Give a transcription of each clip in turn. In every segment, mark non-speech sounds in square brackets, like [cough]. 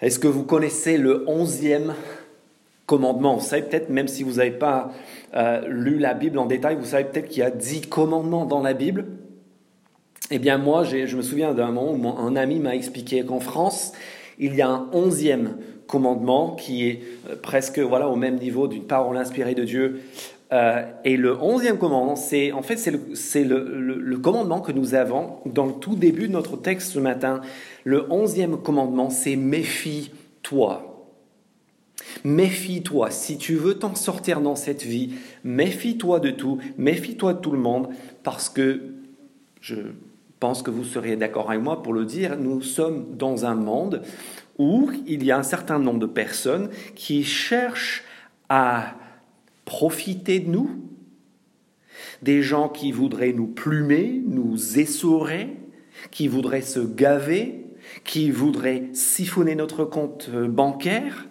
Est-ce que vous connaissez le onzième commandement? Vous savez peut-être, même si vous n'avez pas euh, lu la Bible en détail, vous savez peut-être qu'il y a dix commandements dans la Bible. Eh bien moi, je me souviens d'un moment où un ami m'a expliqué qu'en France, il y a un onzième commandement qui est euh, presque voilà, au même niveau d'une parole inspirée de Dieu. Euh, et le onzième commandement, c'est en fait c'est le, le, commandement que nous avons dans le tout début de notre texte ce matin. Le onzième commandement, c'est méfie-toi. Méfie-toi. Si tu veux t'en sortir dans cette vie, méfie-toi de tout, méfie-toi de tout le monde, parce que je pense que vous seriez d'accord avec moi pour le dire, nous sommes dans un monde où il y a un certain nombre de personnes qui cherchent à profiter de nous, des gens qui voudraient nous plumer, nous essorer, qui voudraient se gaver, qui voudraient siphonner notre compte bancaire.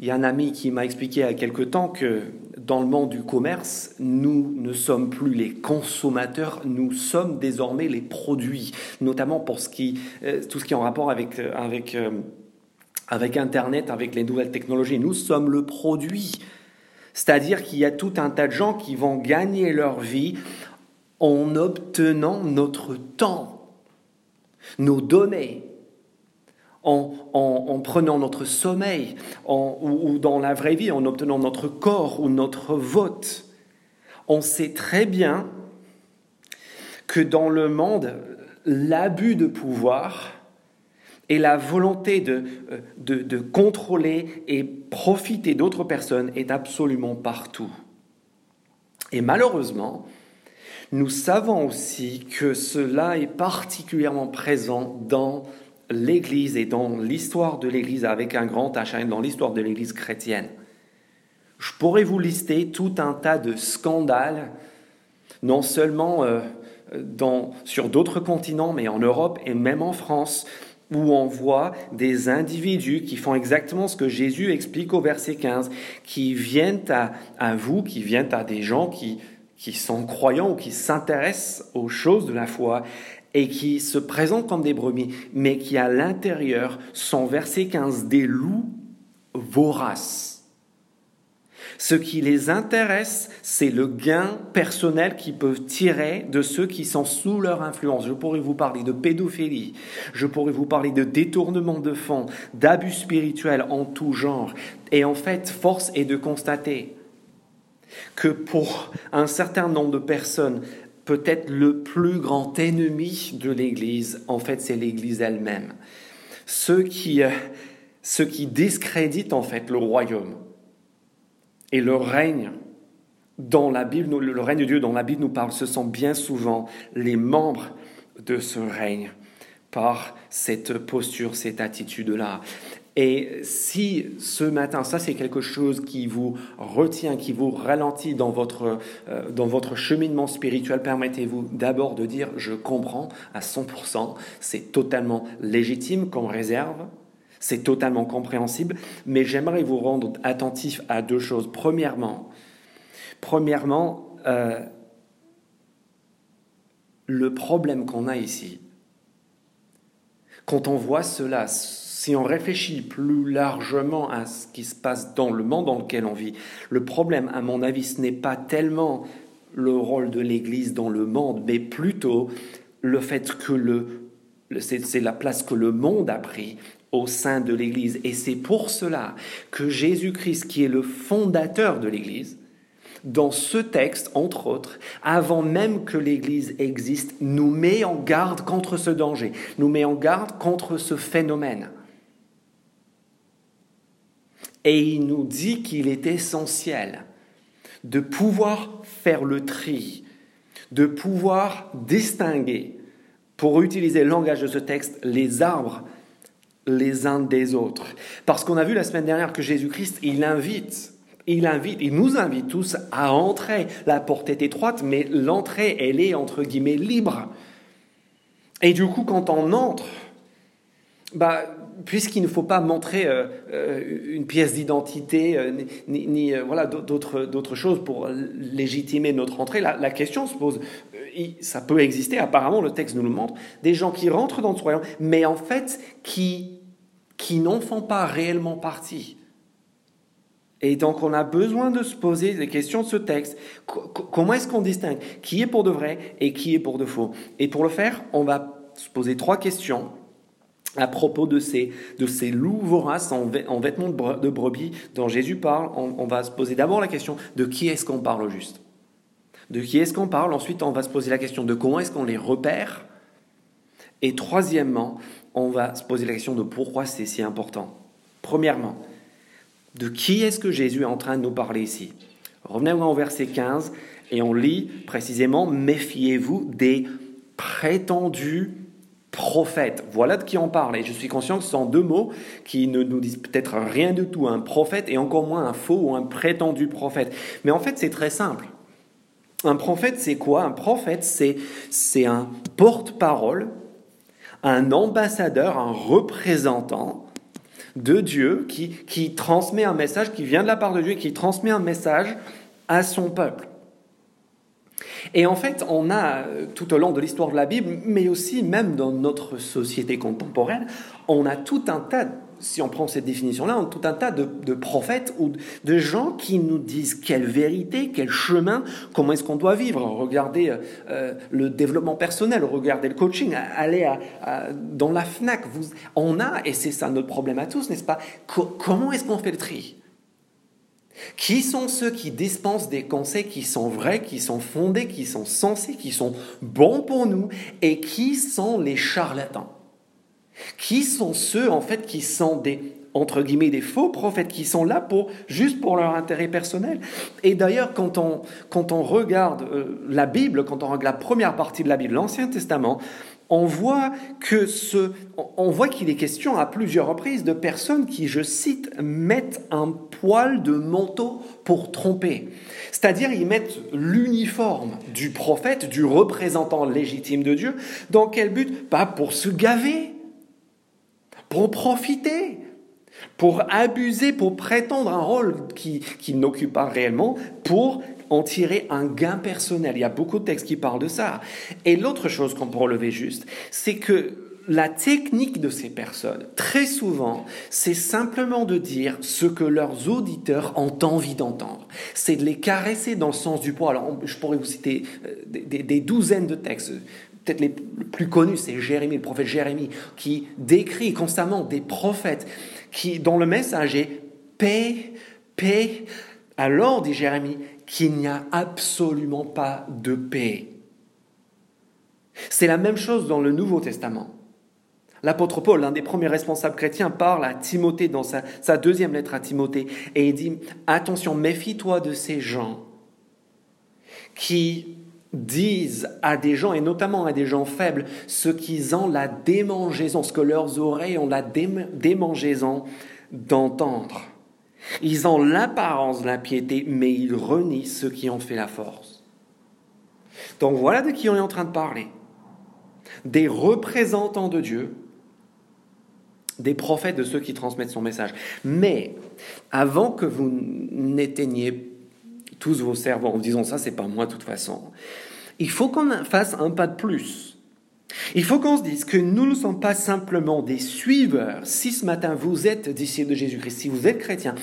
Il y a un ami qui m'a expliqué il y a quelque temps que dans le monde du commerce, nous ne sommes plus les consommateurs, nous sommes désormais les produits, notamment pour ce qui, euh, tout ce qui est en rapport avec, euh, avec, euh, avec Internet, avec les nouvelles technologies. Nous sommes le produit. C'est-à-dire qu'il y a tout un tas de gens qui vont gagner leur vie en obtenant notre temps, nos données, en, prenant notre sommeil, ou, dans la vraie vie, en obtenant notre corps ou notre vote. On sait très bien que dans le monde, l'abus de pouvoir et la volonté de, de, de contrôler et profiter d'autres personnes est absolument partout. Et malheureusement, nous savons aussi que cela est particulièrement présent dans l'Église et dans l'histoire de l'Église avec un grand H, dans l'histoire de l'Église chrétienne. Je pourrais vous lister tout un tas de scandales, non seulement euh, sur d'autres continents, mais en Europe et même en France, où on voit des individus qui font exactement ce que Jésus explique au verset 15, qui viennent à, vous, qui viennent à des gens qui, qui sont croyants ou qui s'intéressent aux choses de la foi et qui se présentent comme des brebis, mais qui à l'intérieur sont, verset 15, des loups voraces. Ce qui les intéresse, c'est le gain personnel qu'ils peuvent tirer de ceux qui sont sous leur influence. Je pourrais vous parler de pédophilie, je pourrais vous parler de détournement de fonds, d'abus spirituels en tout genre. Et en fait, force est de constater que pour un certain nombre de personnes, peut-être le plus grand ennemi de l'Église, en fait, c'est l'Église elle-même. Ceux qui, euh, ceux qui discréditent en fait le royaume et le règne dans la Bible, le règne de Dieu dont la Bible nous parle, ce sont bien souvent les membres de ce règne par cette posture, cette attitude-là. Et si ce matin, ça c'est quelque chose qui vous retient, qui vous ralentit dans votre, euh, dans votre cheminement spirituel, permettez-vous d'abord de dire je comprends à 100%, c'est totalement légitime qu'on réserve, c'est totalement compréhensible, mais j'aimerais vous rendre attentif à deux choses. Premièrement, premièrement euh, le problème qu'on a ici, quand on voit cela, si on réfléchit plus largement à ce qui se passe dans le monde dans lequel on vit, le problème, à mon avis, ce n'est pas tellement le rôle de l'Église dans le monde, mais plutôt le fait que le, c'est la place que le monde a pris au sein de l'Église. Et c'est pour cela que Jésus-Christ, qui est le fondateur de l'Église, dans ce texte, entre autres, avant même que l'Église existe, nous met en garde contre ce danger, nous met en garde contre ce phénomène. Et il nous dit qu'il est essentiel de pouvoir faire le tri, de pouvoir distinguer, pour utiliser le langage de ce texte, les arbres les uns des autres. Parce qu'on a vu la semaine dernière que Jésus-Christ, il invite, il invite, il nous invite tous à entrer. La porte est étroite, mais l'entrée, elle est entre guillemets libre. Et du coup, quand on entre, bah, puisqu'il ne faut pas montrer euh, euh, une pièce d'identité euh, ni, voilà d'autres choses pour légitimer notre entrée, la, question se pose. ça peut exister, apparemment le texte nous le montre, des gens qui rentrent dans ce royaume, mais en fait qui qui n'en font pas réellement partie. Et donc on a besoin de se poser des questions de ce texte. comment est-ce qu'on distingue qui est pour de vrai et qui est pour de faux? Et pour le faire, on va se poser trois questions à propos de ces, de loups voraces en, vêtements de brebis dont Jésus parle. On, on va se poser d'abord la question de qui est-ce qu'on parle au juste? De qui est-ce qu'on parle? Ensuite, on va se poser la question de comment est-ce qu'on les repère? Et troisièmement, on va se poser la question de pourquoi c'est si important. Premièrement, de qui est-ce que Jésus est en train de nous parler ici? Revenez au verset 15 et on lit précisément Méfiez-vous des prétendus prophètes. Voilà de qui on parle. Et je suis conscient que ce sont deux mots qui ne nous disent peut-être rien du tout. Un prophète et encore moins un faux ou un prétendu prophète. Mais en fait, c'est très simple. Un prophète, c'est quoi? Un prophète, c'est un porte-parole, un ambassadeur, un représentant de Dieu qui, transmet un message, qui vient de la part de Dieu qui transmet un message à son peuple. Et en fait, on a tout au long de l'histoire de la Bible, mais aussi même dans notre société contemporaine, on a tout un tas si on prend cette définition-là, on a tout un tas de, prophètes ou de gens qui nous disent quelle vérité, quel chemin, comment est-ce qu'on doit vivre. Regardez euh, euh, le développement personnel, regardez le coaching, allez dans la FNAC. On a, et c'est ça notre problème à tous, n'est-ce pas? Comment est-ce qu'on fait le tri? Qui sont ceux qui dispensent des conseils qui sont vrais, qui sont fondés, qui sont sensés, qui sont bons pour nous, et qui sont les charlatans? Qui sont ceux, en fait, qui sont des, entre guillemets, des faux prophètes, qui sont là pour, juste pour leur intérêt personnel? Et d'ailleurs, quand on, quand on regarde euh, la Bible, quand on regarde la première partie de la Bible, l'Ancien Testament, on voit que ce, on voit qu'il est question à plusieurs reprises de personnes qui, je cite, mettent un poil de manteau pour tromper. C'est-à-dire, ils mettent l'uniforme du prophète, du représentant légitime de Dieu. Dans quel but? Pas pour se gaver, pour profiter, pour abuser, pour prétendre un rôle qu'il qui n'occupe pas réellement, pour en tirer un gain personnel. Il y a beaucoup de textes qui parlent de ça. Et l'autre chose qu'on peut relever juste, c'est que la technique de ces personnes, très souvent, c'est simplement de dire ce que leurs auditeurs ont envie d'entendre. C'est de les caresser dans le sens du poids. Alors, je pourrais vous citer euh, des douzaines de textes peut-être les plus connus, c'est Jérémie, le prophète Jérémie, qui décrit constamment des prophètes qui, dont le message est paix, paix. Alors, dit Jérémie, qu'il n'y a absolument pas de paix. C'est la même chose dans le Nouveau Testament. L'apôtre Paul, l'un des premiers responsables chrétiens, parle à Timothée dans sa, sa deuxième lettre à Timothée et il dit, attention, méfie-toi de ces gens qui disent à des gens, et notamment à des gens faibles, ce qu'ils ont la démangeaison, ce que leurs oreilles ont la démangeaison d'entendre. Ils ont l'apparence de la piété, mais ils renient ceux qui ont fait la force. Donc voilà de qui on est en train de parler. Des représentants de Dieu, des prophètes de ceux qui transmettent son message. Mais avant que vous n'éteigniez tous vos cerveaux en disant ça, c'est pas moi de toute façon. Il faut qu'on fasse un pas de plus. Il faut qu'on se dise que nous ne sommes pas simplement des suiveurs. Si ce matin vous êtes disciples de Jésus-Christ, si vous êtes chrétien,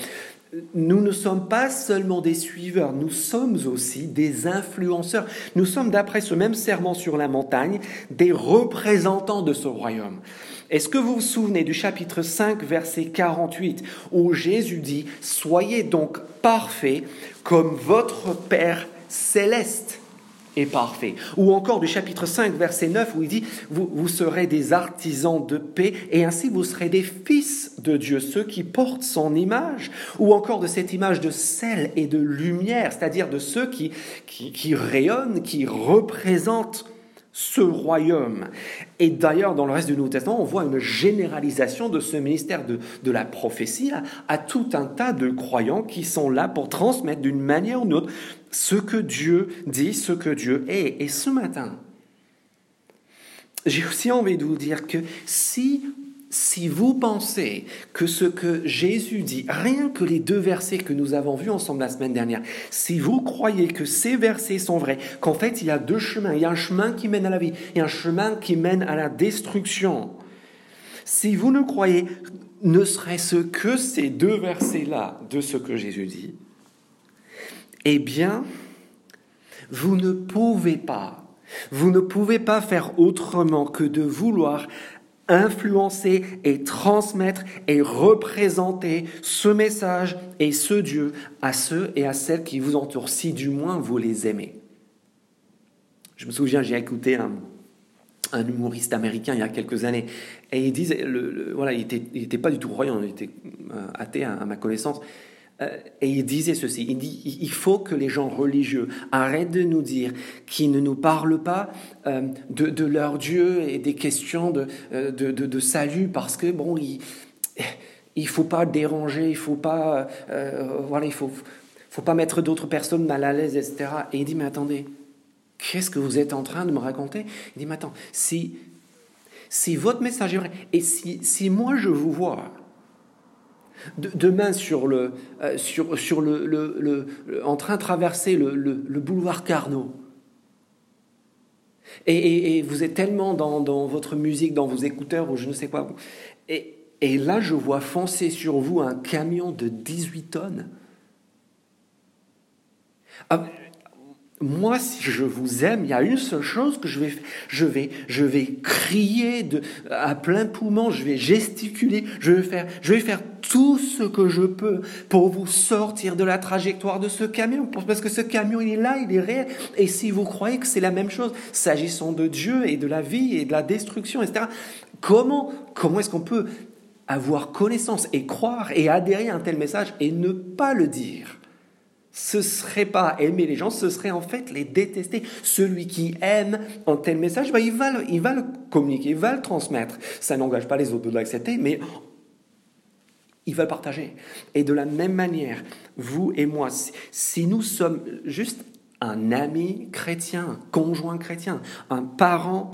nous ne sommes pas seulement des suiveurs, nous sommes aussi des influenceurs. Nous sommes, d'après ce même serment sur la montagne, des représentants de ce royaume. Est-ce que vous vous souvenez du chapitre 5, verset 48, où Jésus dit, Soyez donc parfaits comme votre Père céleste est parfait. Ou encore du chapitre 5, verset 9, où il dit, vous, vous serez des artisans de paix, et ainsi vous serez des fils de Dieu, ceux qui portent son image. Ou encore de cette image de sel et de lumière, c'est-à-dire de ceux qui, qui, qui rayonnent, qui représentent ce royaume. Et d'ailleurs, dans le reste du Nouveau Testament, on voit une généralisation de ce ministère de, de la prophétie à, tout un tas de croyants qui sont là pour transmettre d'une manière ou d'une autre ce que Dieu dit, ce que Dieu est. Et ce matin, j'ai aussi envie de vous dire que si si vous pensez que ce que Jésus dit, rien que les deux versets que nous avons vus ensemble la semaine dernière, si vous croyez que ces versets sont vrais, qu'en fait il y a deux chemins, il y a un chemin qui mène à la vie et un chemin qui mène à la destruction, si vous ne croyez ne serait-ce que ces deux versets-là de ce que Jésus dit, eh bien, vous ne pouvez pas, vous ne pouvez pas faire autrement que de vouloir influencer et transmettre et représenter ce message et ce Dieu à ceux et à celles qui vous entourent, si du moins vous les aimez. Je me souviens, j'ai écouté un, un humoriste américain il y a quelques années, et il disait, voilà, il n'était pas du tout croyant, il était euh, athée à, ma connaissance, et il disait ceci, il dit, il faut que les gens religieux arrêtent de nous dire qu'ils ne nous parlent pas euh, de, leur Dieu et des questions de, de, de salut, parce que, bon, il il faut pas déranger, il faut pas, voilà, il faut, faut pas mettre d'autres personnes mal à l'aise, etc. Et il dit, mais attendez, Qu'est-ce que vous êtes en train de me raconter? Il dit, mais attends, si, si votre message est vrai, et si, si moi je vous vois demain sur le, euh, sur, sur le, le, en train de traverser le, boulevard Carnot, et, et, vous êtes tellement dans, dans, votre musique, dans vos écouteurs ou je ne sais quoi, et, et là je vois foncer sur vous un camion de 18 tonnes. Ah, moi, si je vous aime, il y a une seule chose que je vais, je vais, je vais crier à plein poumon, je vais gesticuler, je vais faire, je vais faire tout ce que je peux pour vous sortir de la trajectoire de ce camion, parce que ce camion, il est là, il est réel. Et si vous croyez que c'est la même chose, s'agissant de Dieu et de la vie et de la destruction, etc., comment, comment est-ce qu'on peut avoir connaissance et croire et adhérer à un tel message et ne pas le dire? Ce serait pas aimer les gens, ce serait en fait les détester. Celui qui aime un tel message, bah, il, va le, il va le communiquer, il va le transmettre. Ça n'engage pas les autres de l'accepter, mais il va le partager. Et de la même manière, vous et moi, si nous sommes juste un ami chrétien, un conjoint chrétien, un parent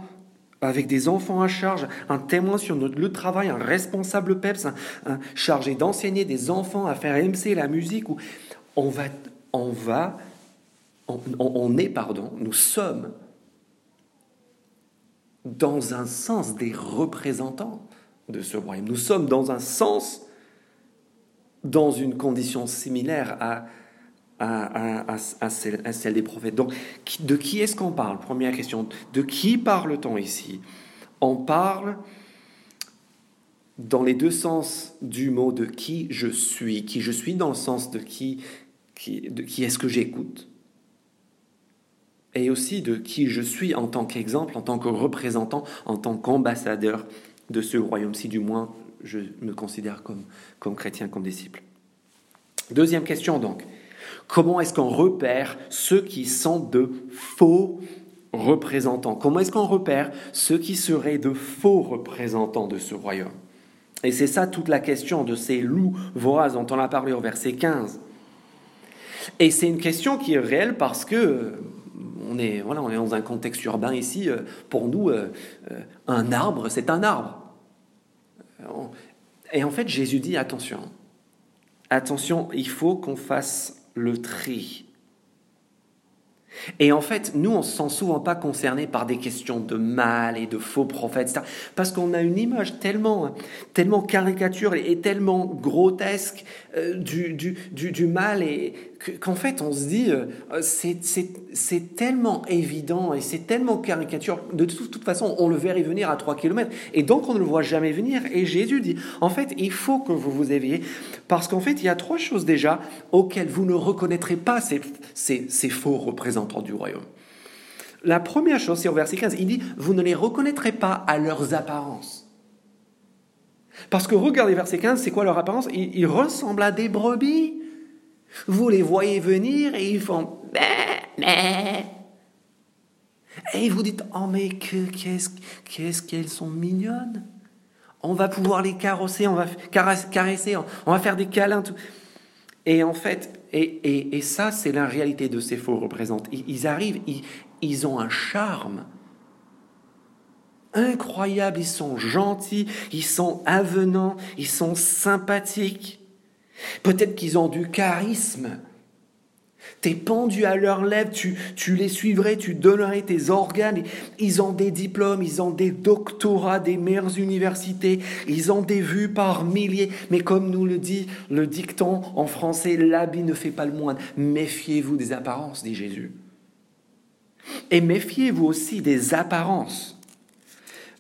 avec des enfants à charge, un témoin sur notre lieu de travail, un responsable PEPS, un, chargé d'enseigner des enfants à faire MC la musique, ou on va, on va, on, est, pardon, nous sommes dans un sens des représentants de ce royaume. Nous sommes dans un sens, dans une condition similaire à, à, celle, des prophètes. Donc, de qui est-ce qu'on parle? Première question. De qui parle-t-on ici? On parle dans les deux sens du mot de qui je suis, qui je suis dans le sens de qui qui, de qui est-ce que j'écoute, et aussi de qui je suis en tant qu'exemple, en tant que représentant, en tant qu'ambassadeur de ce royaume, si du moins je me considère comme, comme chrétien, comme disciple. Deuxième question donc, comment est-ce qu'on repère ceux qui sont de faux représentants? Comment est-ce qu'on repère ceux qui seraient de faux représentants de ce royaume? Et c'est ça toute la question de ces loups voraces dont on a parlé au verset 15. Et c'est une question qui est réelle parce que euh, on est, voilà, on est dans un contexte urbain ici. Euh, pour nous, euh, un arbre, c'est un arbre. Et en fait, Jésus dit attention, attention, il faut qu'on fasse le tri. Et en fait, nous, on ne se sent souvent pas concernés par des questions de mal et de faux prophètes, parce qu'on a une image tellement, tellement caricature et tellement grotesque du, du, du, du, mal et qu'en fait, on se dit, euh, c'est tellement évident et c'est tellement caricature. De toute, façon, on le verrait venir à 3 km. Et donc, on ne le voit jamais venir. Et Jésus dit, en fait, il faut que vous vous éveillez. Parce qu'en fait, il y a trois choses déjà auxquelles vous ne reconnaîtrez pas ces, ces, ces faux représentants du royaume. La première chose, c'est au verset 15, il dit, vous ne les reconnaîtrez pas à leurs apparences. Parce que regardez verset 15, c'est quoi leur apparence? Ils, ils ressemblent à des brebis. Vous les voyez venir et ils font Et vous dites Oh, mais qu'est-ce qu'elles sont mignonnes On va pouvoir les carrosser, on va caresser, on va faire des câlins. Et en fait, et, ça, c'est la réalité de ces faux représentants. Ils, arrivent, ils ont un charme incroyable, ils sont gentils, ils sont avenants, ils sont sympathiques. Peut-être qu'ils ont du charisme. T'es pendu à leurs lèvres, tu, tu les suivrais, tu donnerais tes organes. Ils ont des diplômes, ils ont des doctorats des meilleures universités, ils ont des vues par milliers. Mais comme nous le dit le dicton en français, l'habit ne fait pas le moine. Méfiez-vous des apparences, dit Jésus. Et méfiez-vous aussi des apparences.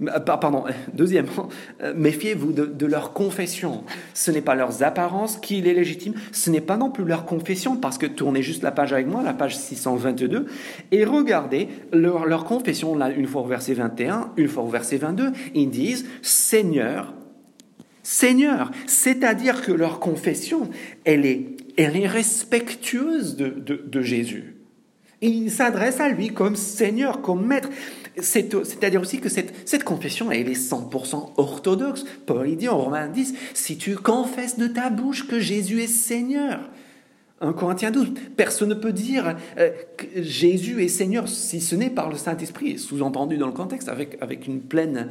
Euh, pardon, deuxièmement, euh, méfiez-vous de, leur confession. Ce n'est pas leurs apparences qui les légitiment, ce n'est pas non plus leur confession, parce que tournez juste la page avec moi, la page 622, et regardez leur, confession, là, une fois au verset 21, une fois au verset 22, ils disent Seigneur, Seigneur, c'est-à-dire que leur confession, elle est, elle est respectueuse de, de, de Jésus. Ils s'adressent à lui comme Seigneur, comme Maître. C'est-à-dire aussi que cette, confession, elle est 100% orthodoxe. Paul dit en Romains 10, si tu confesses de ta bouche que Jésus est Seigneur, 1 Corinthiens 12, personne ne peut dire euh, que Jésus est Seigneur si ce n'est par le Saint-Esprit, sous-entendu dans le contexte, avec, avec une pleine,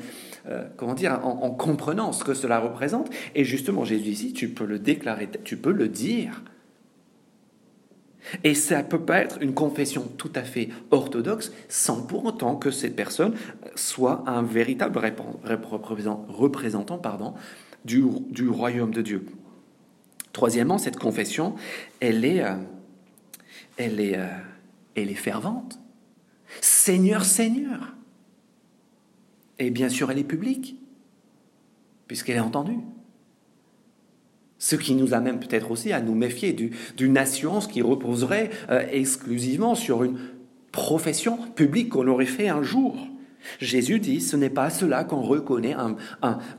euh, comment dire, en, en, comprenant ce que cela représente. Et justement, Jésus ici, tu peux le déclarer, tu peux le dire. Et ça peut pas être une confession tout à fait orthodoxe sans pour autant que cette personne soit un véritable représentant du, royaume de Dieu. Troisièmement, cette confession, elle est, euh, euh, elle est fervente. Seigneur, Seigneur. Et bien sûr, elle est publique, puisqu'elle est entendue. Ce qui nous amène peut-être aussi à nous méfier d'une assurance qui reposerait euh, exclusivement sur une profession publique qu'on aurait fait un jour. Jésus dit, ce n'est pas cela qu'on reconnaît,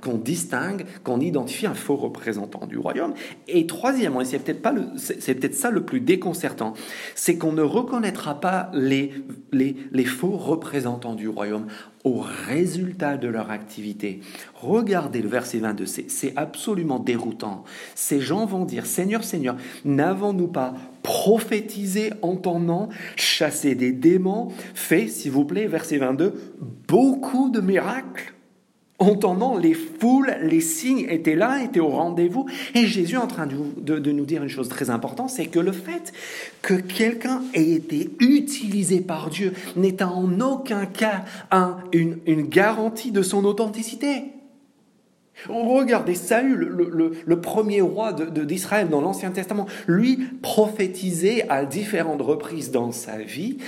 qu'on distingue, qu'on identifie un faux représentant du royaume. Et troisièmement, et c'est peut-être peut-être ça le plus déconcertant, c'est qu'on ne reconnaîtra pas les, les faux représentants du royaume au résultat de leur activité. Regardez le verset 22, c'est absolument déroutant. Ces gens vont dire, Seigneur, Seigneur, n'avons-nous pas prophétisé en ton nom, chassé des démons, fait, s'il vous plaît, verset 22, beaucoup de miracles? Entendant les foules, les signes étaient là, étaient au rendez-vous. Et Jésus est en train de, nous dire une chose très importante, c'est que le fait que quelqu'un ait été utilisé par Dieu n'est en aucun cas une, garantie de son authenticité. Regardez Saül, le, premier roi d'Israël dans l'Ancien Testament, lui prophétisait à différentes reprises dans sa vie,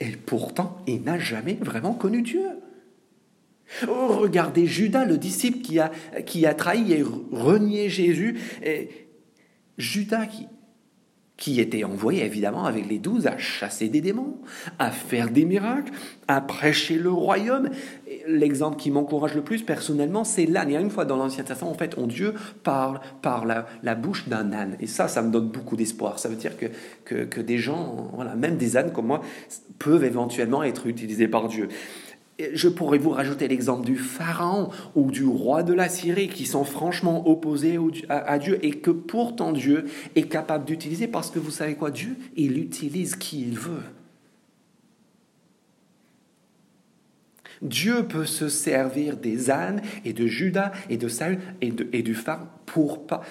et pourtant il n'a jamais vraiment connu Dieu. Oh, regardez Judas, le disciple qui a, trahi et renié Jésus. Et Judas qui, était envoyé évidemment avec les douze à chasser des démons, à faire des miracles, à prêcher le royaume. L'exemple qui m'encourage le plus personnellement, c'est l'âne. Il une fois dans l'Ancien Testament, en fait, on Dieu parle par la, la bouche d'un âne. Et ça, ça me donne beaucoup d'espoir. Ça veut dire que, que, que, des gens, voilà, même des ânes comme moi, peuvent éventuellement être utilisés par Dieu. Je pourrais vous rajouter l'exemple du pharaon ou du roi de la Syrie qui sont franchement opposés à Dieu et que pourtant Dieu est capable d'utiliser parce que vous savez quoi, Dieu, il utilise qui il veut. Dieu peut se servir des ânes et de Judas et de Saül et, et du pharaon pour pas.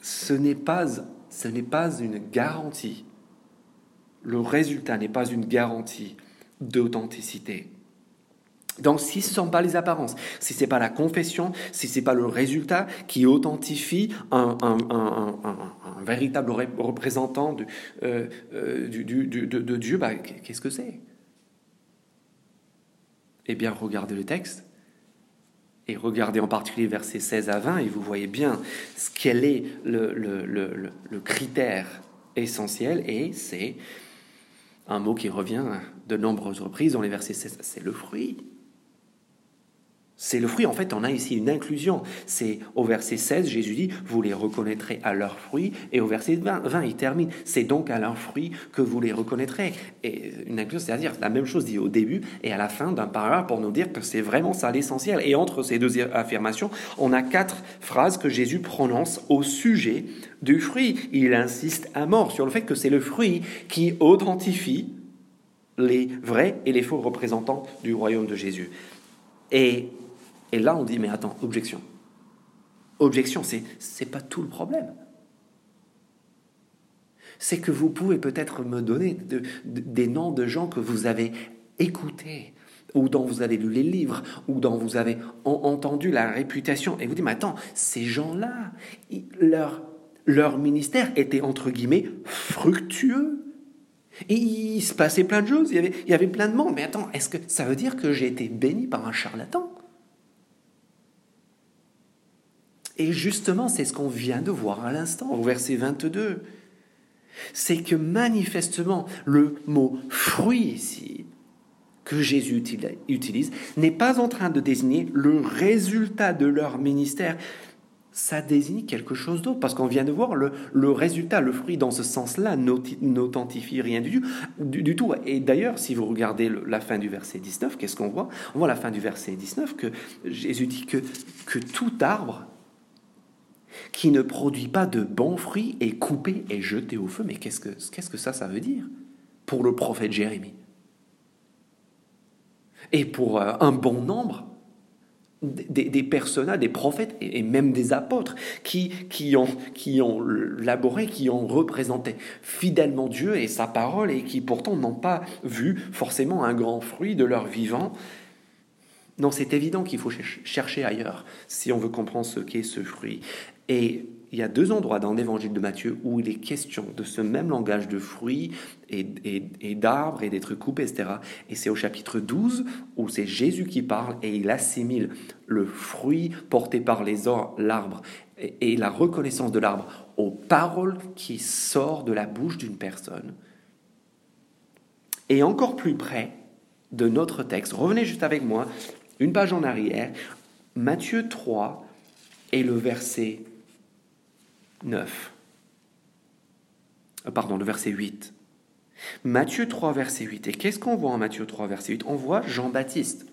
Ce n'est pas, ce n'est pas une garantie. Le résultat n'est pas une garantie d'authenticité. Donc, si ce ne sont pas les apparences, si ce n'est pas la confession, si ce n'est pas le résultat qui authentifie un, véritable représentant de, euh, euh, Dieu, bah, qu'est-ce que c'est? Eh bien, regardez le texte et regardez en particulier versets 16 à 20 et vous voyez bien ce quel est le, le critère essentiel et c'est un mot qui revient de nombreuses reprises dans les versets 16, c'est le fruit. C'est le fruit. En fait, on a ici une inclusion. C'est au verset 16, Jésus dit, vous les reconnaîtrez à leurs fruits. Et au verset 20, 20 il termine, c'est donc à leurs fruits que vous les reconnaîtrez. Et une inclusion, c'est-à-dire la même chose dit au début et à la fin d'un paragraphe pour nous dire que c'est vraiment ça l'essentiel. Et entre ces deux affirmations, on a quatre phrases que Jésus prononce au sujet du fruit. Il insiste à mort sur le fait que c'est le fruit qui authentifie les vrais et les faux représentants du royaume de Jésus. Et et là, on dit, mais attends, objection. Objection, c'est, pas tout le problème. c'est que vous pouvez peut-être me donner des noms de gens que vous avez écoutés, ou dont vous avez lu les livres, ou dont vous avez entendu la réputation, et vous dites, mais attends, ces gens-là, leur, leur ministère était entre guillemets fructueux. Il se passait plein de choses, il y avait, il y avait plein de monde. Mais attends, est-ce que ça veut dire que j'ai été béni par un charlatan? Et justement, c'est ce qu'on vient de voir à l'instant, au verset 22. C'est que manifestement, le mot fruit ici, que Jésus utilise, n'est pas en train de désigner le résultat de leur ministère, ça désigne quelque chose d'autre, parce qu'on vient de voir le, résultat, le fruit dans ce sens-là n'authentifie rien du, du, tout. Et d'ailleurs, si vous regardez la fin du verset 19, qu'est-ce qu'on voit? On voit la fin du verset 19 que Jésus dit que, que tout arbre qui ne produit pas de bons fruits est coupé et jeté au feu. Mais qu'est-ce que, ça, veut dire pour le prophète Jérémie? Et pour euh, un bon nombre des, des personnages, des prophètes et même des apôtres qui, ont, qui ont laboré, qui ont représenté fidèlement Dieu et sa parole et qui pourtant n'ont pas vu forcément un grand fruit de leur vivant. Non, c'est évident qu'il faut chercher ailleurs si on veut comprendre ce qu'est ce fruit. Et il y a deux endroits dans l'évangile de Matthieu où il est question de ce même langage de fruits et, d'arbres et des trucs coupés, etc. Et c'est au chapitre 12 où c'est Jésus qui parle et il assimile le fruit porté par les l'arbre et, la reconnaissance de l'arbre aux paroles qui sortent de la bouche d'une personne. Et encore plus près de notre texte, revenez juste avec moi, une page en arrière, Matthieu 3 et le verset 9. Euh, pardon, le verset 8. Matthieu 3, verset 8. Et qu'est-ce qu'on voit en Matthieu 3, verset 8 On voit Jean-Baptiste.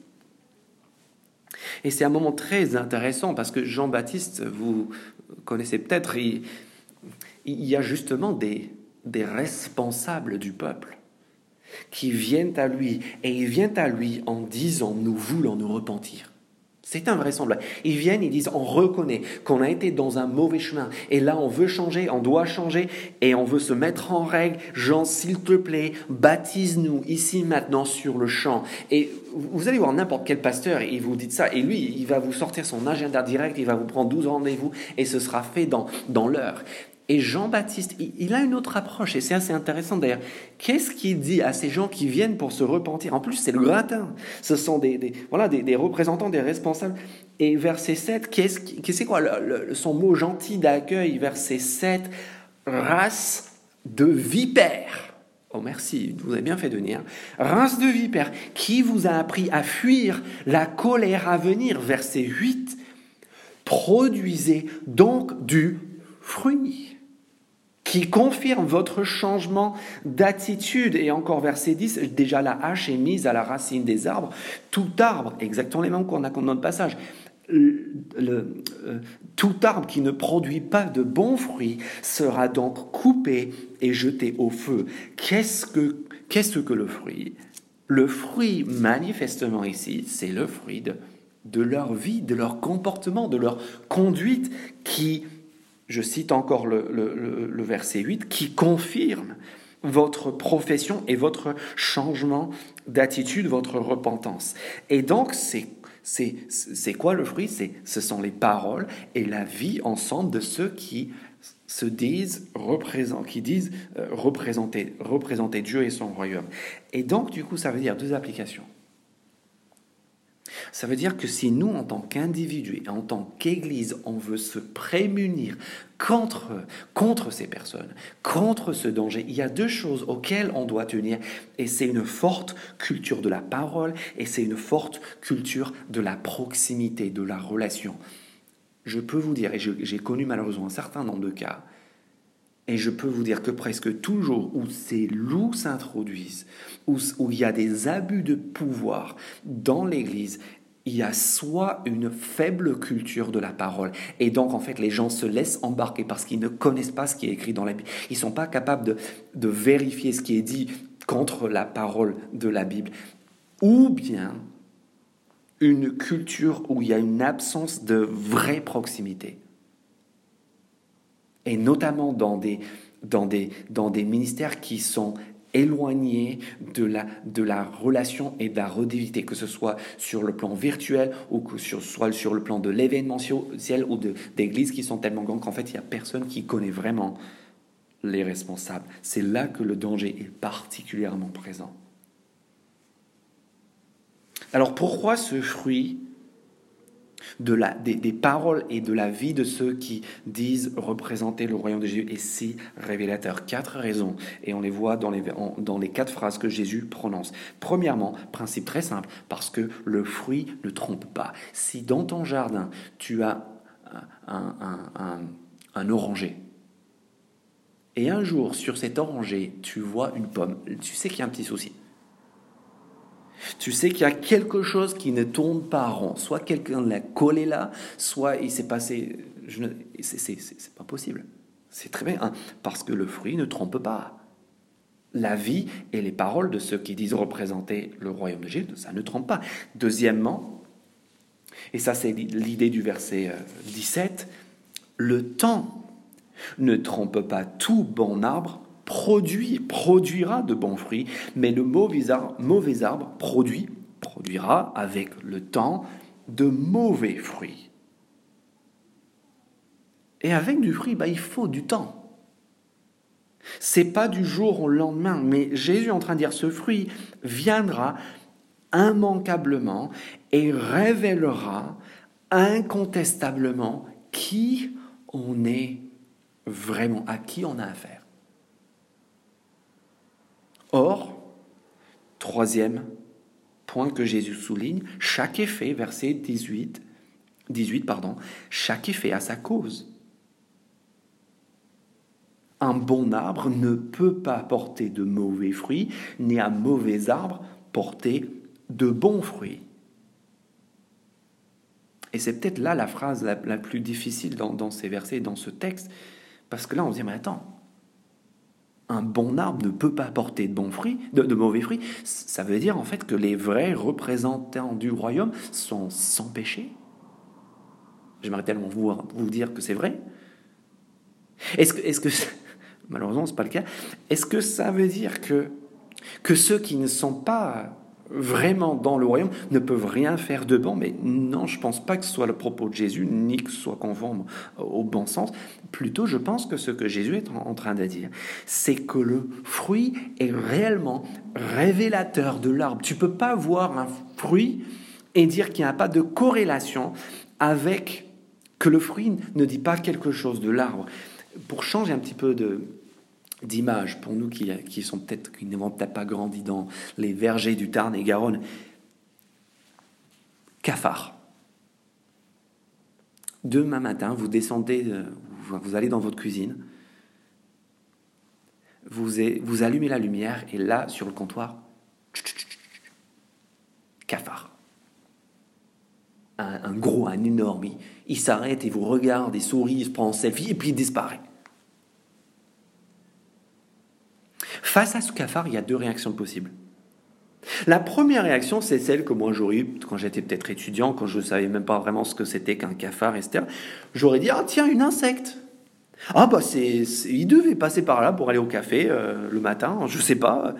Et c'est un moment très intéressant parce que Jean-Baptiste, vous connaissez peut-être, il, y a justement des, des responsables du peuple qui viennent à lui et ils viennent à lui en disant nous voulons nous repentir. C'est invraisemblable. Ils viennent, ils disent, on reconnaît qu'on a été dans un mauvais chemin. Et là, on veut changer, on doit changer, et on veut se mettre en règle. Jean, s'il te plaît, baptise-nous ici maintenant sur le champ. Et vous allez voir n'importe quel pasteur, il vous dit ça, et lui, il va vous sortir son agenda direct, il va vous prendre 12 rendez-vous, et ce sera fait dans, dans l'heure. Et Jean-Baptiste, il, a une autre approche, et c'est assez intéressant d'ailleurs. Qu'est-ce qu'il dit à ces gens qui viennent pour se repentir? En plus, c'est le gratin. Ce sont des, voilà, des, représentants, des responsables. Et verset 7, qu'est-ce que c'est quoi son mot gentil d'accueil? Verset 7, race de vipères. Oh merci, vous avez bien fait de venir. Race de vipères, qui vous a appris à fuir la colère à venir Verset 8, produisez donc du fruit qui confirme votre changement d'attitude. Et encore verset 10, déjà la hache est mise à la racine des arbres. Tout arbre, exactement les mêmes qu'on a dans notre passage, le, euh, tout arbre qui ne produit pas de bons fruits sera donc coupé et jeté au feu. Qu'est-ce que, qu'est-ce que le fruit? Le fruit, manifestement ici, c'est le fruit de, de leur vie, de leur comportement, de leur conduite qui je cite encore le, verset 8, qui confirme votre profession et votre changement d'attitude, votre repentance. Et donc, c'est quoi le fruit? C'est ce sont les paroles et la vie ensemble de ceux qui se disent qui disent euh, représenter Dieu et son royaume. Et donc, du coup, ça veut dire deux applications. Ça veut dire que si nous, en tant qu'individus et en tant qu'Église, on veut se prémunir contre, contre ces personnes, contre ce danger, il y a deux choses auxquelles on doit tenir. Et c'est une forte culture de la parole et c'est une forte culture de la proximité, de la relation. Je peux vous dire, et j'ai connu malheureusement un certain nombre de cas, et je peux vous dire que presque toujours où ces loups s'introduisent, où, où, il y a des abus de pouvoir dans l'Église, il y a soit une faible culture de la parole, et donc en fait les gens se laissent embarquer parce qu'ils ne connaissent pas ce qui est écrit dans la Bible. Ils ne sont pas capables de, de vérifier ce qui est dit contre la parole de la Bible. Ou bien une culture où il y a une absence de vraie proximité. Et notamment dans des, dans des, dans des ministères qui sont éloignés de la, de la relation et de la redivité, que ce soit sur le plan virtuel ou que sur, soit sur le plan de l'événementiel ou d'églises qui sont tellement grandes qu'en fait, il n'y a personne qui connaît vraiment les responsables. C'est là que le danger est particulièrement présent. Alors pourquoi ce fruit de la, des, paroles et de la vie de ceux qui disent représenter le royaume de Jésus est si révélateur. Quatre raisons, et on les voit dans les, dans les quatre phrases que Jésus prononce. Premièrement, principe très simple, parce que le fruit ne trompe pas. Si dans ton jardin, tu as un, un, un oranger, et un jour, sur cet oranger, tu vois une pomme, tu sais qu'il y a un petit souci. Tu sais qu'il y a quelque chose qui ne tourne pas rond. Soit quelqu'un l'a collé là, soit il s'est passé. Ne... C'est pas possible. C'est très bien, hein, parce que le fruit ne trompe pas. La vie et les paroles de ceux qui disent représenter le royaume Jésus, ça ne trompe pas. Deuxièmement, et ça c'est l'idée du verset 17, euh, le temps ne trompe pas tout bon arbre produit, produira de bons fruits, mais le mauvais arbre, produit, produira avec le temps de mauvais fruits. Et avec du fruit, bah, il faut du temps. C'est pas du jour au lendemain, mais Jésus est en train de dire ce fruit viendra immanquablement et révélera incontestablement qui on est vraiment, à qui on a affaire. Or, troisième point que Jésus souligne, chaque effet, verset 18, 18 pardon, chaque effet a sa cause. Un bon arbre ne peut pas porter de mauvais fruits, ni un mauvais arbre porter de bons fruits. Et c'est peut-être là la phrase la, plus difficile dans, dans, ces versets, dans ce texte, parce que là on se dit, mais attends, un bon arbre ne peut pas porter de bons fruits, de, mauvais fruits, ça veut dire en fait que les vrais représentants du royaume sont sans péché. J'aimerais tellement vous, dire que c'est vrai. Est-ce que, est-ce [laughs] malheureusement c'est pas le cas, est-ce que ça veut dire que, que ceux qui ne sont pas vraiment dans le royaume ne peuvent rien faire de bon? Mais non, je pense pas que ce soit le propos de Jésus, ni que ce soit conforme au bon sens. Plutôt, je pense que ce que Jésus est en train de dire, c'est que le fruit est réellement révélateur de l'arbre. Tu peux pas voir un fruit et dire qu'il n'y a pas de corrélation avec que le fruit ne dit pas quelque chose de l'arbre. Pour changer un petit peu de, d'images pour nous qui, qui sont peut-être qui n'avons peut-être pas grandi dans les vergers du Tarn et Garonne. Cafard. Demain matin, vous descendez, vous allez dans votre cuisine, vous, allumez la lumière et là, sur le comptoir, cafard. Un, gros, un énorme. Il, il s'arrête et vous regarde, il sourit, il se prend en selfie et puis il disparaît. Face à ce cafard, il y a deux réactions possibles. La première réaction, c'est celle que moi j'aurais eue quand j'étais peut-être étudiant, quand je ne savais même pas vraiment ce que c'était qu'un cafard, etc. J'aurais dit Ah, tiens, une insecte Ah, bah, c'est, il devait passer par là pour aller au café euh, le matin, je ne sais pas.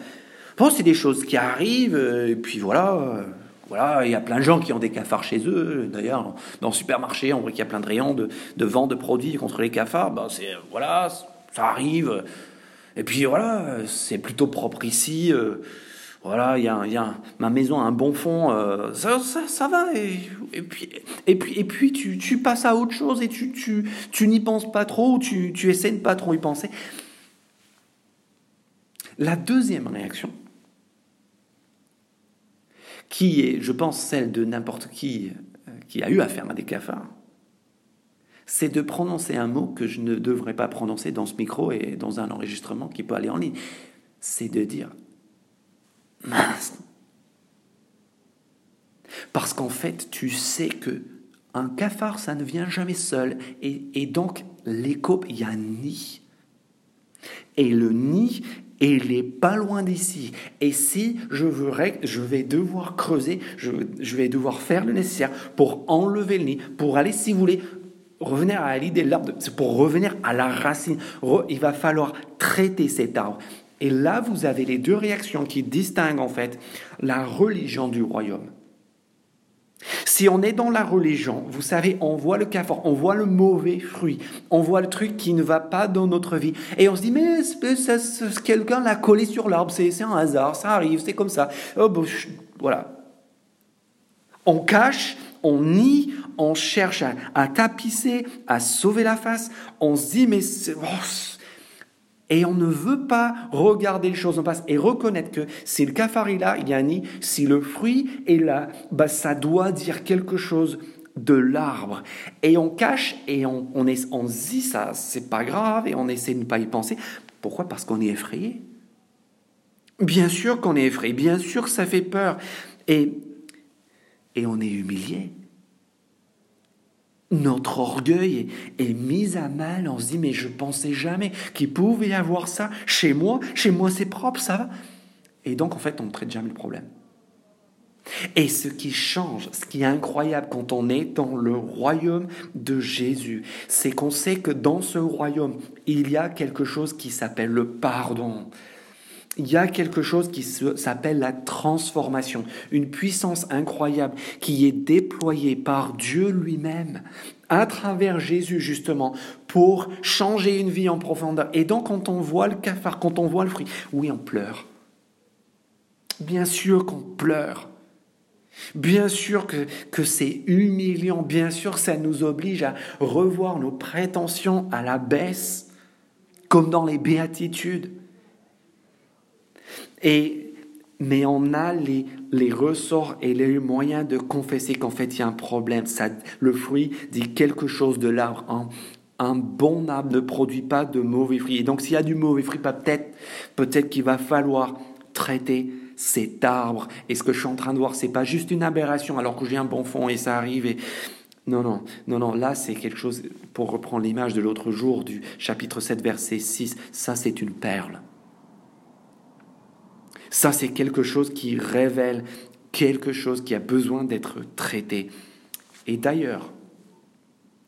Bon, c'est des choses qui arrivent, euh, et puis voilà. Euh, voilà, il y a plein de gens qui ont des cafards chez eux. D'ailleurs, dans le supermarché, on voit qu'il y a plein de rayons de, de vente de produits contre les cafards. Ben, c'est, voilà, ça arrive. Et puis voilà, c'est plutôt propre ici. Voilà, il y a, ma maison a un bon fond, euh, ça, ça, va. Et, puis, et puis, et puis tu, passes à autre chose et tu, tu, tu n'y penses pas trop, tu, tu essaies de pas trop y penser. La deuxième réaction, qui est, je pense, celle de n'importe qui euh, qui a eu affaire à des cafards, c'est de prononcer un mot que je ne devrais pas prononcer dans ce micro et dans un enregistrement qui peut aller en ligne. C'est de dire mince. Parce qu'en fait, tu sais que un cafard, ça ne vient jamais seul. Et, donc, l'écho, il y a un nid. Et le nid, il n'est pas loin d'ici. Et si je, veux, je vais devoir creuser, je, je vais devoir faire le nécessaire pour enlever le nid, pour aller, si vous voulez, revenir à l'idée de l'arbre, c'est pour revenir à la racine. il va falloir traiter cet arbre. Et là, vous avez les deux réactions qui distinguent en fait la religion du royaume. Si on est dans la religion, vous savez, on voit le cafard, on voit le mauvais fruit, on voit le truc qui ne va pas dans notre vie. Et on se dit, mais quelqu'un l'a collé sur l'arbre, c'est un hasard, ça arrive, c'est comme ça. Oh, voilà. On cache, on nie, on cherche à, tapisser, à sauver la face. On se dit, mais oh, et on ne veut pas regarder les choses en face et reconnaître que si le cafard est là, il y a un si le fruit est là, bah, ça doit dire quelque chose de l'arbre. Et on cache et on, on, est, se dit ça, c'est pas grave et on essaie de ne pas y penser. Pourquoi? Parce qu'on est effrayé. Bien sûr qu'on est effrayé, bien sûr que ça fait peur. Et, et on est humilié notre orgueil est, mis à mal. On se dit, mais je pensais jamais qu'il pouvait y avoir ça chez moi. Chez moi, c'est propre, ça va. Et donc, en fait, on ne traite jamais le problème. Et ce qui change, ce qui est incroyable quand on est dans le royaume de Jésus, c'est qu'on sait que dans ce royaume, il y a quelque chose qui s'appelle le pardon il y a quelque chose qui s'appelle la transformation, une puissance incroyable qui est déployée par Dieu lui-même à travers Jésus justement pour changer une vie en profondeur. Et donc quand on voit le cafard, quand on voit le fruit, oui, on pleure. Bien sûr qu'on pleure. Bien sûr que, que c'est humiliant, bien sûr ça nous oblige à revoir nos prétentions à la baisse, comme dans les béatitudes. Et, mais on a les, les ressorts et les moyens de confesser qu'en fait il y a un problème. Ça, le fruit dit quelque chose de l'arbre. Un, bon arbre ne produit pas de mauvais fruits. Et donc s'il y a du mauvais fruit, peut-être peut-être qu'il va falloir traiter cet arbre. Et ce que je suis en train de voir, c'est pas juste une aberration alors que j'ai un bon fond et ça arrive. Non, non, non, non, là c'est quelque chose, pour reprendre l'image de l'autre jour du chapitre 7, verset 6, ça c'est une perle. Ça, c'est quelque chose qui révèle quelque chose qui a besoin d'être traité. Et d'ailleurs,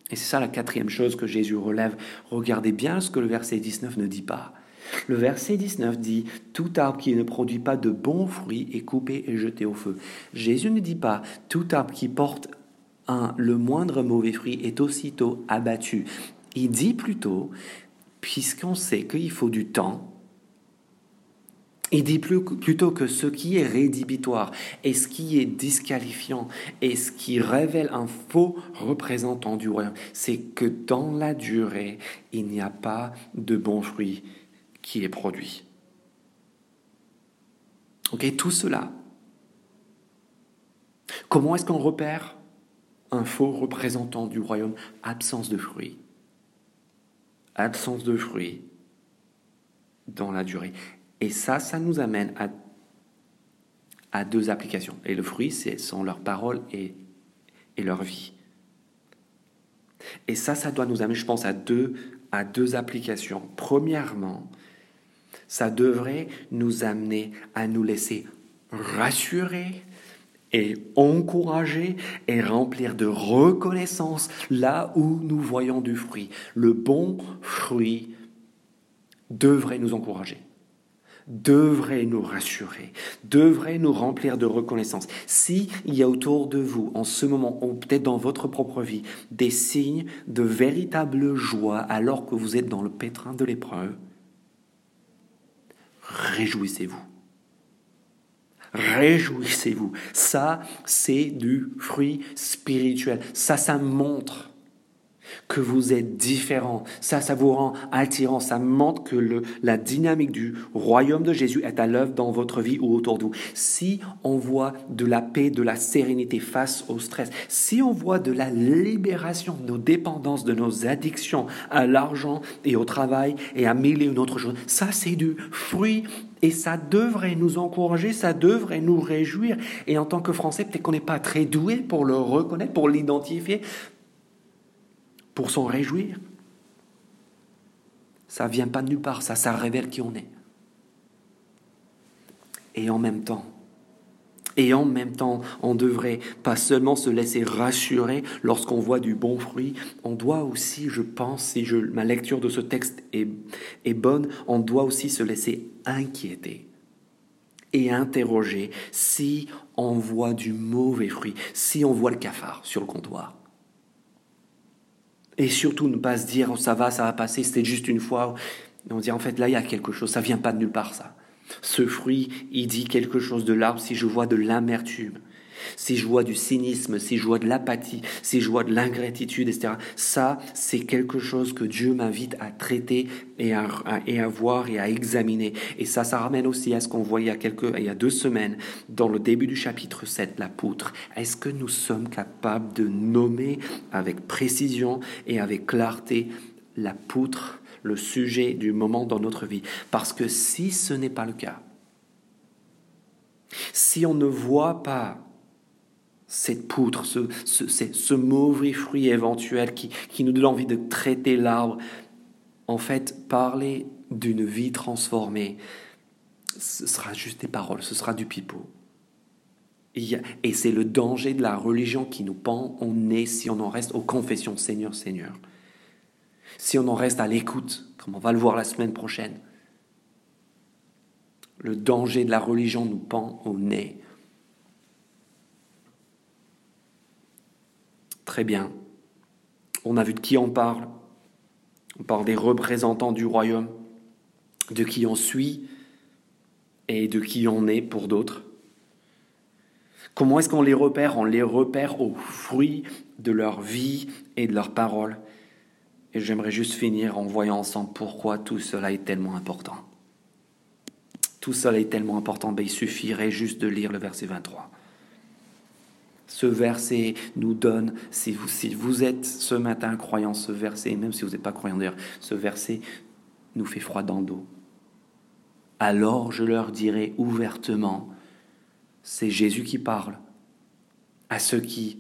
et c'est ça la quatrième chose que Jésus relève, regardez bien ce que le verset 19 ne dit pas. Le verset 19 dit Tout arbre qui ne produit pas de bons fruits est coupé et jeté au feu. Jésus ne dit pas Tout arbre qui porte un, le moindre mauvais fruit est aussitôt abattu. Il dit plutôt Puisqu'on sait qu'il faut du temps il dit plutôt que ce qui est rédhibitoire et ce qui est disqualifiant et ce qui révèle un faux représentant du royaume, c'est que dans la durée, il n'y a pas de bon fruit qui est produit. Ok, tout cela. Comment est-ce qu'on repère un faux représentant du royaume? Absence de fruits. Absence de fruits dans la durée. Et ça, ça nous amène à, à deux applications. Et le fruit, c'est sont leurs paroles et, et leur vie. Et ça, ça doit nous amener, je pense, à deux, à deux applications. Premièrement, ça devrait nous amener à nous laisser rassurer et encourager et remplir de reconnaissance là où nous voyons du fruit. Le bon fruit devrait nous encourager devrait nous rassurer, devrait nous remplir de reconnaissance. S'il y a autour de vous, en ce moment, ou peut-être dans votre propre vie, des signes de véritable joie alors que vous êtes dans le pétrin de l'épreuve, réjouissez-vous. Réjouissez-vous. Ça, c'est du fruit spirituel. Ça, ça montre que vous êtes différent. Ça, ça vous rend attirant. Ça montre que la dynamique du royaume de Jésus est à l'œuvre dans votre vie ou autour de vous. Si on voit de la paix, de la sérénité face au stress, si on voit de la libération de nos dépendances, de nos addictions à l'argent et au travail et à mille une autres choses, ça c'est du fruit et ça devrait nous encourager, ça devrait nous réjouir. Et en tant que Français, peut-être qu'on n'est pas très doué pour le reconnaître, pour l'identifier, pour s'en réjouir. Ça vient pas de nulle part, ça, ça révèle qui on est. Et en même temps, Et en même temps, on devrait pas seulement se laisser rassurer lorsqu'on voit du bon fruit, on doit aussi, je pense, si je, ma lecture de ce texte est bonne, on doit aussi se laisser inquiéter et interroger si on voit du mauvais fruit, si on voit le cafard sur le comptoir. Et surtout ne pas se dire oh, ça va, ça va passer, c'était juste une fois. On dit en fait là il y a quelque chose, ça vient pas de nulle part ça. Ce fruit, il dit quelque chose de l'arbre si je vois de l'amertume, je vois du cynisme, je vois de l'apathie, je vois de l'ingratitude, etc. Ça, c'est quelque chose que Dieu m'invite à traiter et à, et à voir et à examiner. Et ça, ça ramène aussi à ce qu'on voyait il y, a il y a deux semaines dans le début du chapitre 7, la poutre. Est-ce que nous sommes capables de nommer avec précision et avec clarté la poutre le sujet du moment dans notre vie? Parce que si ce n'est pas le cas, si on ne voit pas cette poutre, ce, ce, mauvais fruit éventuel qui, qui nous donne envie de traiter l'arbre, en fait, parler d'une vie transformée, ce sera juste des paroles, ce sera du pipeau. Et c'est le danger de la religion qui nous pend au nez si on en reste aux confessions Seigneur, Seigneur si on en reste à l'écoute, comme on va le voir la semaine prochaine. Le danger de la religion nous pend au nez. Très bien. On a vu de qui on parle. On parle des représentants du royaume, de qui on suit et de qui on est pour d'autres. Comment est-ce qu'on les repère? On les repère au fruit de leur vie et de leurs paroles. Et j'aimerais juste finir en voyant ensemble pourquoi tout cela est tellement important. Tout cela est tellement important, ben, il suffirait juste de lire le verset 23. Ce verset nous donne, si vous, êtes ce matin croyant, ce verset, même si vous n'êtes pas croyant d'ailleurs, ce verset nous fait froid dans le dos. Alors je leur dirai ouvertement, c'est Jésus qui parle à ceux qui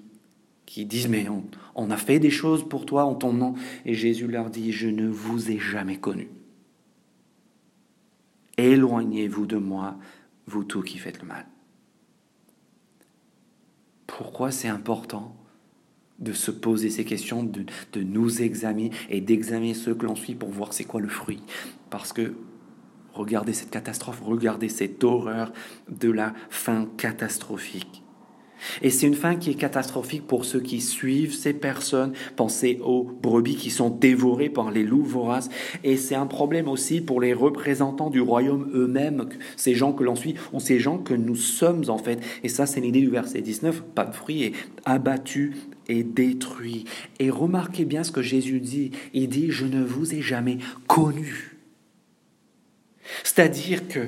qui disent, mais on, a fait des choses pour toi en ton nom. Et Jésus leur dit, je ne vous ai jamais connu. Éloignez-vous de moi, vous tous qui faites le mal. Pourquoi c'est important de se poser ces questions, de, de nous examiner et d'examiner ceux que l'on suit pour voir c'est quoi le fruit Parce que regardez cette catastrophe, regardez cette horreur de la fin catastrophique. Et c'est une fin qui est catastrophique pour ceux qui suivent ces personnes. Pensez aux brebis qui sont dévorées par les loups voraces. Et c'est un problème aussi pour les représentants du royaume eux-mêmes, ces gens que l'on suit, ou ces gens que nous sommes en fait. Et ça, c'est l'idée du verset 19. Pas de fruit est abattu et détruit. Et remarquez bien ce que Jésus dit. Il dit, je ne vous ai jamais connu. C'est-à-dire que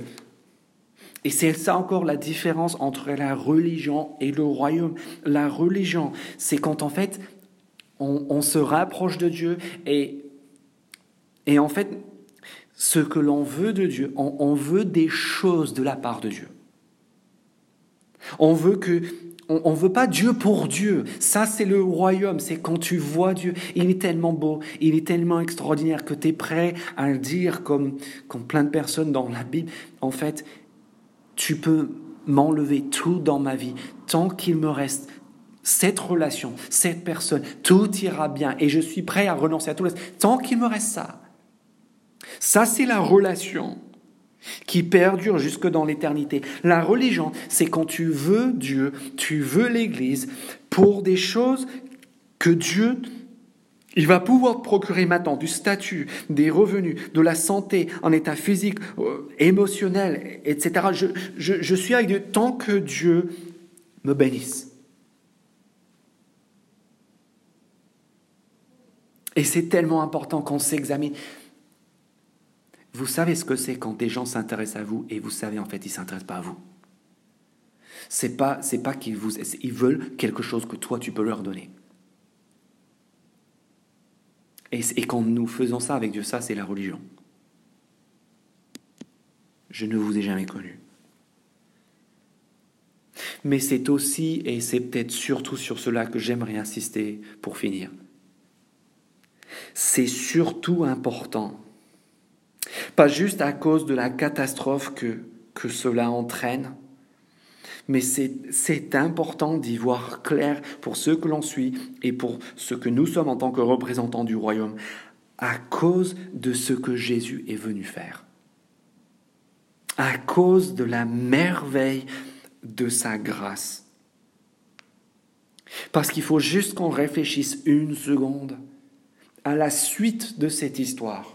et c'est ça encore la différence entre la religion et le royaume. La religion, c'est quand en fait on, se rapproche de Dieu et, et en fait ce que l'on veut de Dieu, on, veut des choses de la part de Dieu. On veut que on ne veut pas Dieu pour Dieu. Ça, c'est le royaume. C'est quand tu vois Dieu. Il est tellement beau, il est tellement extraordinaire que tu es prêt à le dire comme, comme plein de personnes dans la Bible. En fait, tu peux m'enlever tout dans ma vie tant qu'il me reste cette relation, cette personne, tout ira bien et je suis prêt à renoncer à tout le reste tant qu'il me reste ça. Ça, c'est la relation qui perdure jusque dans l'éternité. La religion, c'est quand tu veux Dieu, tu veux l'Église pour des choses que Dieu il va pouvoir procurer maintenant du statut, des revenus, de la santé en état physique, euh, émotionnel, etc. Je, suis avec Dieu tant que Dieu me bénisse. Et c'est tellement important qu'on s'examine. Vous savez ce que c'est quand des gens s'intéressent à vous et vous savez en fait ils s'intéressent pas à vous. C'est pas c'est pas qu'ils vous ils veulent quelque chose que toi tu peux leur donner. Et, quand nous faisons ça avec Dieu, ça c'est la religion. Je ne vous ai jamais connu. Mais c'est aussi, et c'est peut-être surtout sur cela que j'aimerais insister pour finir, c'est surtout important, pas juste à cause de la catastrophe que, que cela entraîne, Mais c'est important d'y voir clair pour ceux que l'on suit et pour ce que nous sommes en tant que représentants du royaume, à cause de ce que Jésus est venu faire, à cause de la merveille de sa grâce. Parce qu'il faut juste qu'on réfléchisse une seconde à la suite de cette histoire.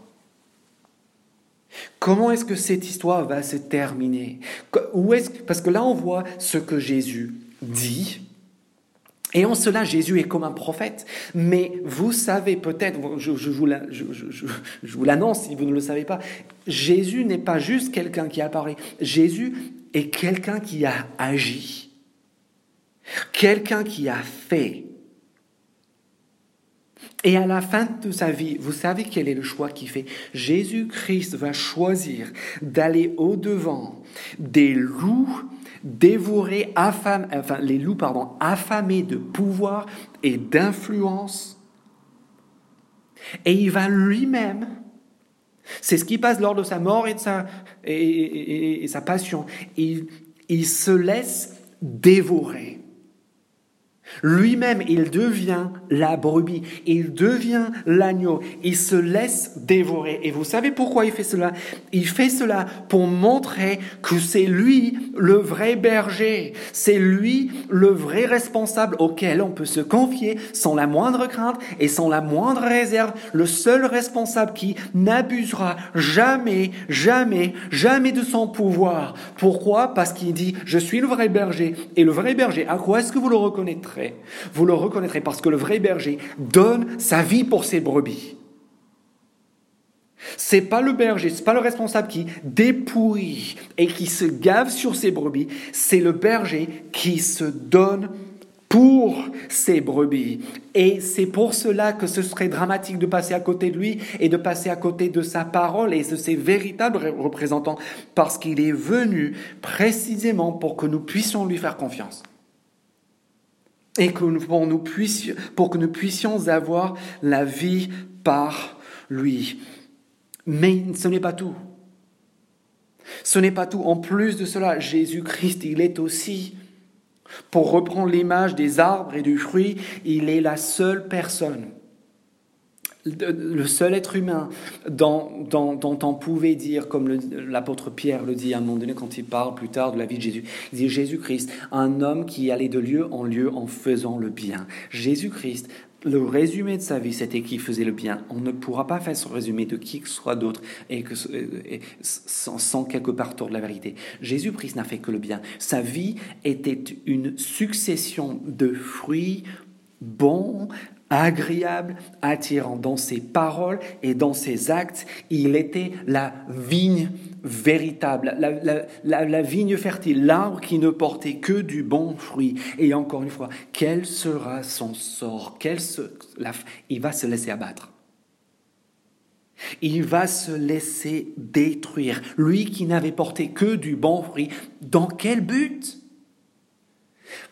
Comment est-ce que cette histoire va se terminer? Est Parce que là, on voit ce que Jésus dit. Et en cela, Jésus est comme un prophète. Mais vous savez peut-être, je, je, vous l'annonce si vous ne le savez pas, Jésus n'est pas juste quelqu'un qui apparaît. Jésus est quelqu'un qui a agi. Quelqu'un qui a fait. Et à la fin de sa vie, vous savez quel est le choix qu'il fait? Jésus-Christ va choisir d'aller au-devant des loups dévorés, affamés, enfin les loups, pardon, affamés de pouvoir et d'influence. Et il va lui-même, c'est ce qui passe lors de sa mort et de sa, et, sa passion, il, il se laisse dévorer. Lui-même, il devient la brebis, il devient l'agneau, il se laisse dévorer. Et vous savez pourquoi il fait cela? Il fait cela pour montrer que c'est lui le vrai berger, c'est lui le vrai responsable auquel on peut se confier sans la moindre crainte et sans la moindre réserve, le seul responsable qui n'abusera jamais, jamais, jamais de son pouvoir. Pourquoi? Parce qu'il dit, je suis le vrai berger. Et le vrai berger, à quoi est-ce que vous le reconnaîtrez? Vous le reconnaîtrez parce que le vrai berger donne sa vie pour ses brebis. C'est pas le berger, c'est pas le responsable qui dépouille et qui se gave sur ses brebis, c'est le berger qui se donne pour ses brebis. Et c'est pour cela que ce serait dramatique de passer à côté de lui et de passer à côté de sa parole et de ses véritables représentants, parce qu'il est venu précisément pour que nous puissions lui faire confiance et que pour, nous puissions, pour que nous puissions avoir la vie par lui. Mais ce n'est pas tout. Ce n'est pas tout. En plus de cela, Jésus-Christ, il est aussi, pour reprendre l'image des arbres et du fruit, il est la seule personne le seul être humain dont, on pouvait dire, comme l'apôtre Pierre le dit à un moment donné quand il parle plus tard de la vie de Jésus, il dit Jésus-Christ, un homme qui allait de lieu en lieu en faisant le bien. Jésus-Christ, le résumé de sa vie, c'était qu'il faisait le bien. On ne pourra pas faire ce résumé de qui que ce soit d'autre et que, sans, quelque part de la vérité. Jésus-Christ n'a fait que le bien. Sa vie était une succession de fruits bons, agréable, attirant dans ses paroles et dans ses actes. Il était la vigne véritable, la, vigne fertile, l'arbre qui ne portait que du bon fruit. Et encore une fois, quel sera son sort? Il va se laisser abattre. Il va se laisser détruire. Lui qui n'avait porté que du bon fruit, dans quel but?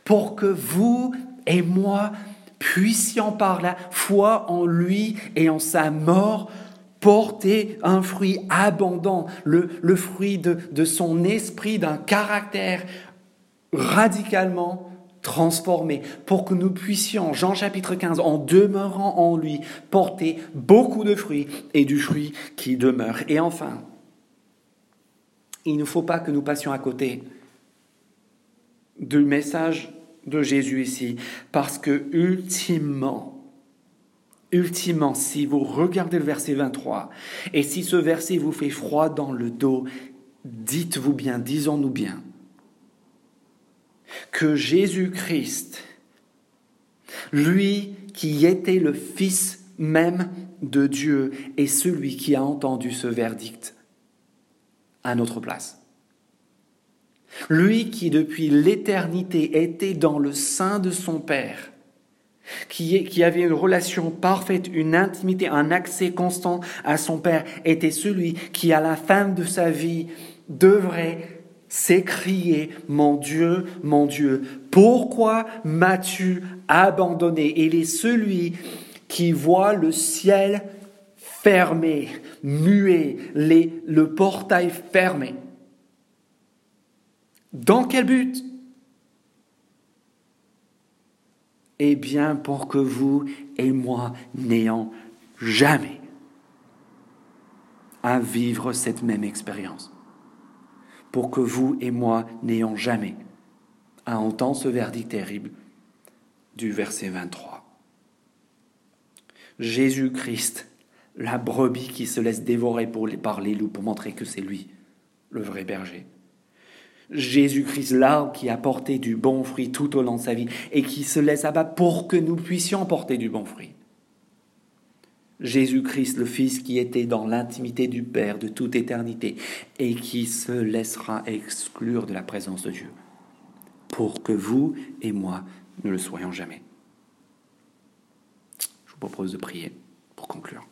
Pour que vous et moi puissions par la foi en lui et en sa mort porter un fruit abondant, le, fruit de, de son esprit, d'un caractère radicalement transformé, pour que nous puissions, Jean chapitre 15, en demeurant en lui, porter beaucoup de fruits et du fruit qui demeure. Et enfin, il ne faut pas que nous passions à côté du message de Jésus ici, parce que ultimement, ultimement, si vous regardez le verset 23, et si ce verset vous fait froid dans le dos, dites-vous bien, disons-nous bien, que Jésus-Christ, lui qui était le Fils même de Dieu, est celui qui a entendu ce verdict à notre place. Lui qui depuis l'éternité était dans le sein de son Père, qui, avait une relation parfaite, une intimité, un accès constant à son Père, était celui qui à la fin de sa vie devrait s'écrier, mon Dieu, mon Dieu, pourquoi m'as-tu abandonné? Il est celui qui voit le ciel fermé, muet, le portail fermé. Dans quel but? Eh bien, pour que vous et moi n'ayons jamais à vivre cette même expérience. Pour que vous et moi n'ayons jamais à entendre ce verdict terrible du verset 23. Jésus-Christ, la brebis qui se laisse dévorer pour par les loups pour montrer que c'est lui, le vrai berger. Jésus-Christ, l'arbre qui a porté du bon fruit tout au long de sa vie et qui se laisse abattre pour que nous puissions porter du bon fruit. Jésus-Christ, le Fils qui était dans l'intimité du Père de toute éternité et qui se laissera exclure de la présence de Dieu, pour que vous et moi ne le soyons jamais. Je vous propose de prier pour conclure.